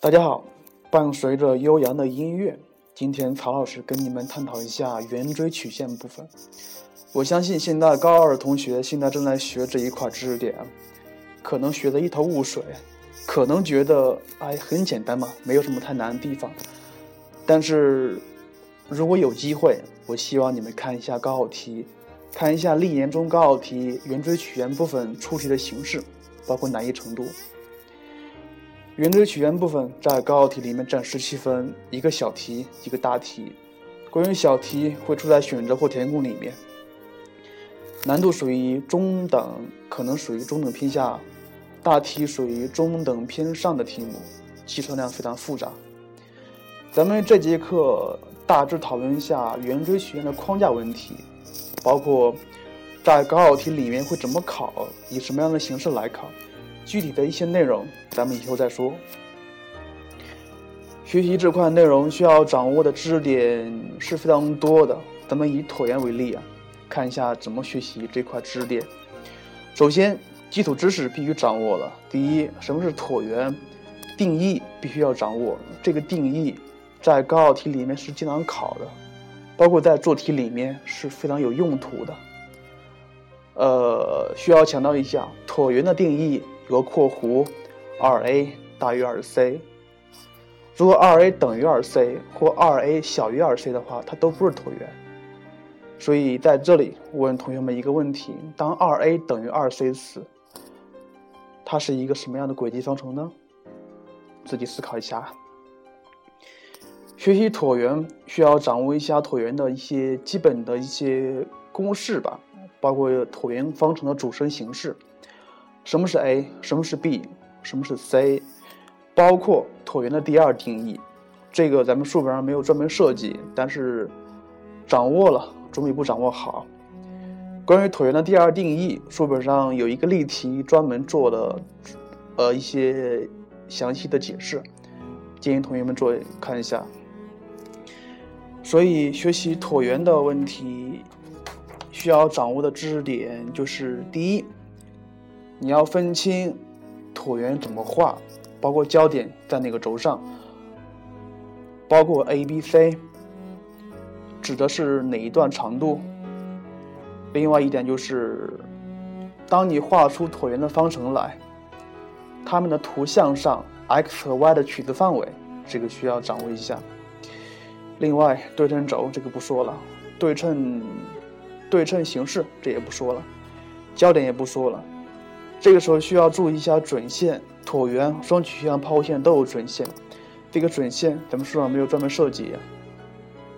大家好，伴随着悠扬的音乐，今天曹老师跟你们探讨一下圆锥曲线部分。我相信现在高二的同学现在正在学这一块知识点，可能学得一头雾水，可能觉得哎很简单嘛，没有什么太难的地方。但是如果有机会，我希望你们看一下高考题，看一下历年中高考题圆锥曲线部分出题的形式，包括难易程度。圆锥曲线部分在高考题里面占十七分，一个小题，一个大题。关于小题会出在选择或填空里面，难度属于中等，可能属于中等偏下；大题属于中等偏上的题目，计算量非常复杂。咱们这节课大致讨论一下圆锥曲线的框架问题，包括在高考题里面会怎么考，以什么样的形式来考。具体的一些内容，咱们以后再说。学习这块内容需要掌握的知识点是非常多的。咱们以椭圆为例啊，看一下怎么学习这块知识点。首先，基础知识必须掌握了。第一，什么是椭圆？定义必须要掌握。这个定义在高考题里面是经常考的，包括在做题里面是非常有用途的。呃，需要强调一下，椭圆的定义。有个括弧，二 a 大于二 c。如果二 a 等于二 c 或二 a 小于二 c 的话，它都不是椭圆。所以在这里问同学们一个问题：当二 a 等于二 c 时，它是一个什么样的轨迹方程呢？自己思考一下。学习椭圆需要掌握一下椭圆的一些基本的一些公式吧，包括椭圆方程的组成形式。什么是 a？什么是 b？什么是 c？包括椭圆的第二定义，这个咱们书本上没有专门设计，但是掌握了总比不掌握好。关于椭圆的第二定义，书本上有一个例题专门做了呃一些详细的解释，建议同学们做看一下。所以学习椭圆的问题，需要掌握的知识点就是第一。你要分清椭圆怎么画，包括焦点在哪个轴上，包括 A、B、C 指的是哪一段长度。另外一点就是，当你画出椭圆的方程来，它们的图像上 x 和 y 的取值范围，这个需要掌握一下。另外，对称轴这个不说了，对称对称形式这也不说了，焦点也不说了。这个时候需要注意一下准线，椭圆、双曲线、抛物线都有准线。这个准线咱们书上没有专门设计。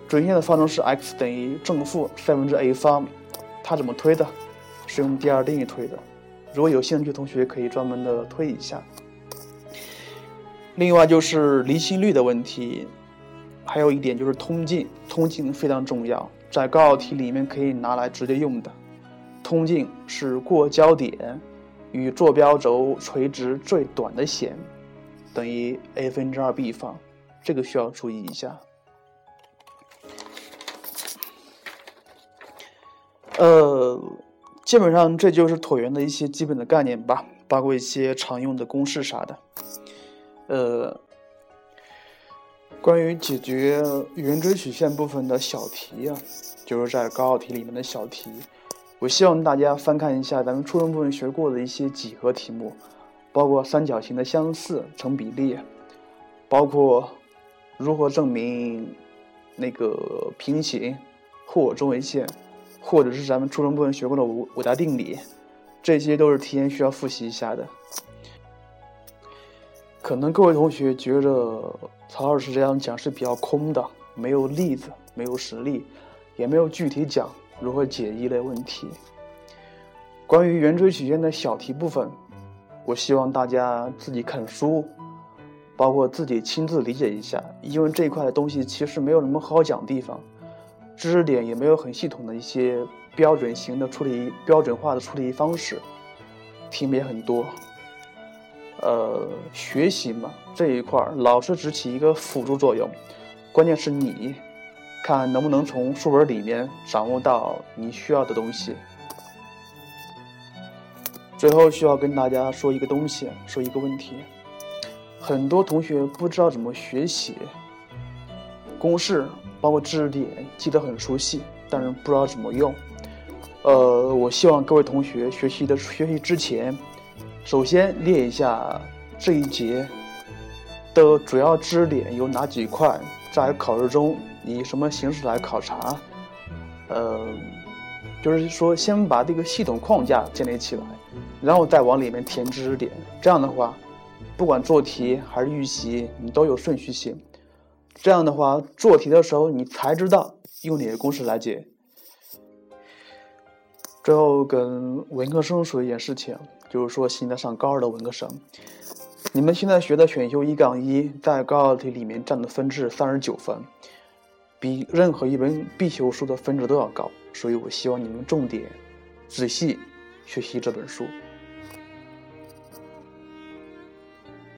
准线的方程是 x 等于正负三分之 a 方，它怎么推的？是用第二定义推的。如果有兴趣的同学可以专门的推一下。另外就是离心率的问题，还有一点就是通径，通径非常重要，在高考题里面可以拿来直接用的。通径是过焦点。与坐标轴垂直最短的线等于 a 分之二 b 方，这个需要注意一下。呃，基本上这就是椭圆的一些基本的概念吧，包括一些常用的公式啥的。呃，关于解决圆锥曲线部分的小题啊，就是在高考题里面的小题。我希望大家翻看一下咱们初中部分学过的一些几何题目，包括三角形的相似成比例，包括如何证明那个平行或中位线，或者是咱们初中部分学过的五五大定理，这些都是提前需要复习一下的。可能各位同学觉得曹老师这样讲是比较空的，没有例子，没有实例，也没有具体讲。如何解一类问题？关于圆锥曲线的小题部分，我希望大家自己看书，包括自己亲自理解一下，因为这一块的东西其实没有什么好讲的地方，知识点也没有很系统的一些标准型的处理、标准化的处理方式，题目也很多。呃，学习嘛这一块，老师只起一个辅助作用，关键是你。看能不能从书本里面掌握到你需要的东西。最后需要跟大家说一个东西，说一个问题。很多同学不知道怎么学习，公式包括知识点记得很熟悉，但是不知道怎么用。呃，我希望各位同学学习的学习之前，首先列一下这一节的主要知识点有哪几块，在考试中以什么形式来考察。呃，就是说先把这个系统框架建立起来，然后再往里面填知识点。这样的话，不管做题还是预习，你都有顺序性。这样的话，做题的时候你才知道用哪个公式来解。最后跟文科生说一件事情，就是说现在上高二的文科生，你们现在学的选修一杠一，在高考题里面占的分值三十九分，比任何一本必修书的分值都要高，所以我希望你们重点仔细学习这本书。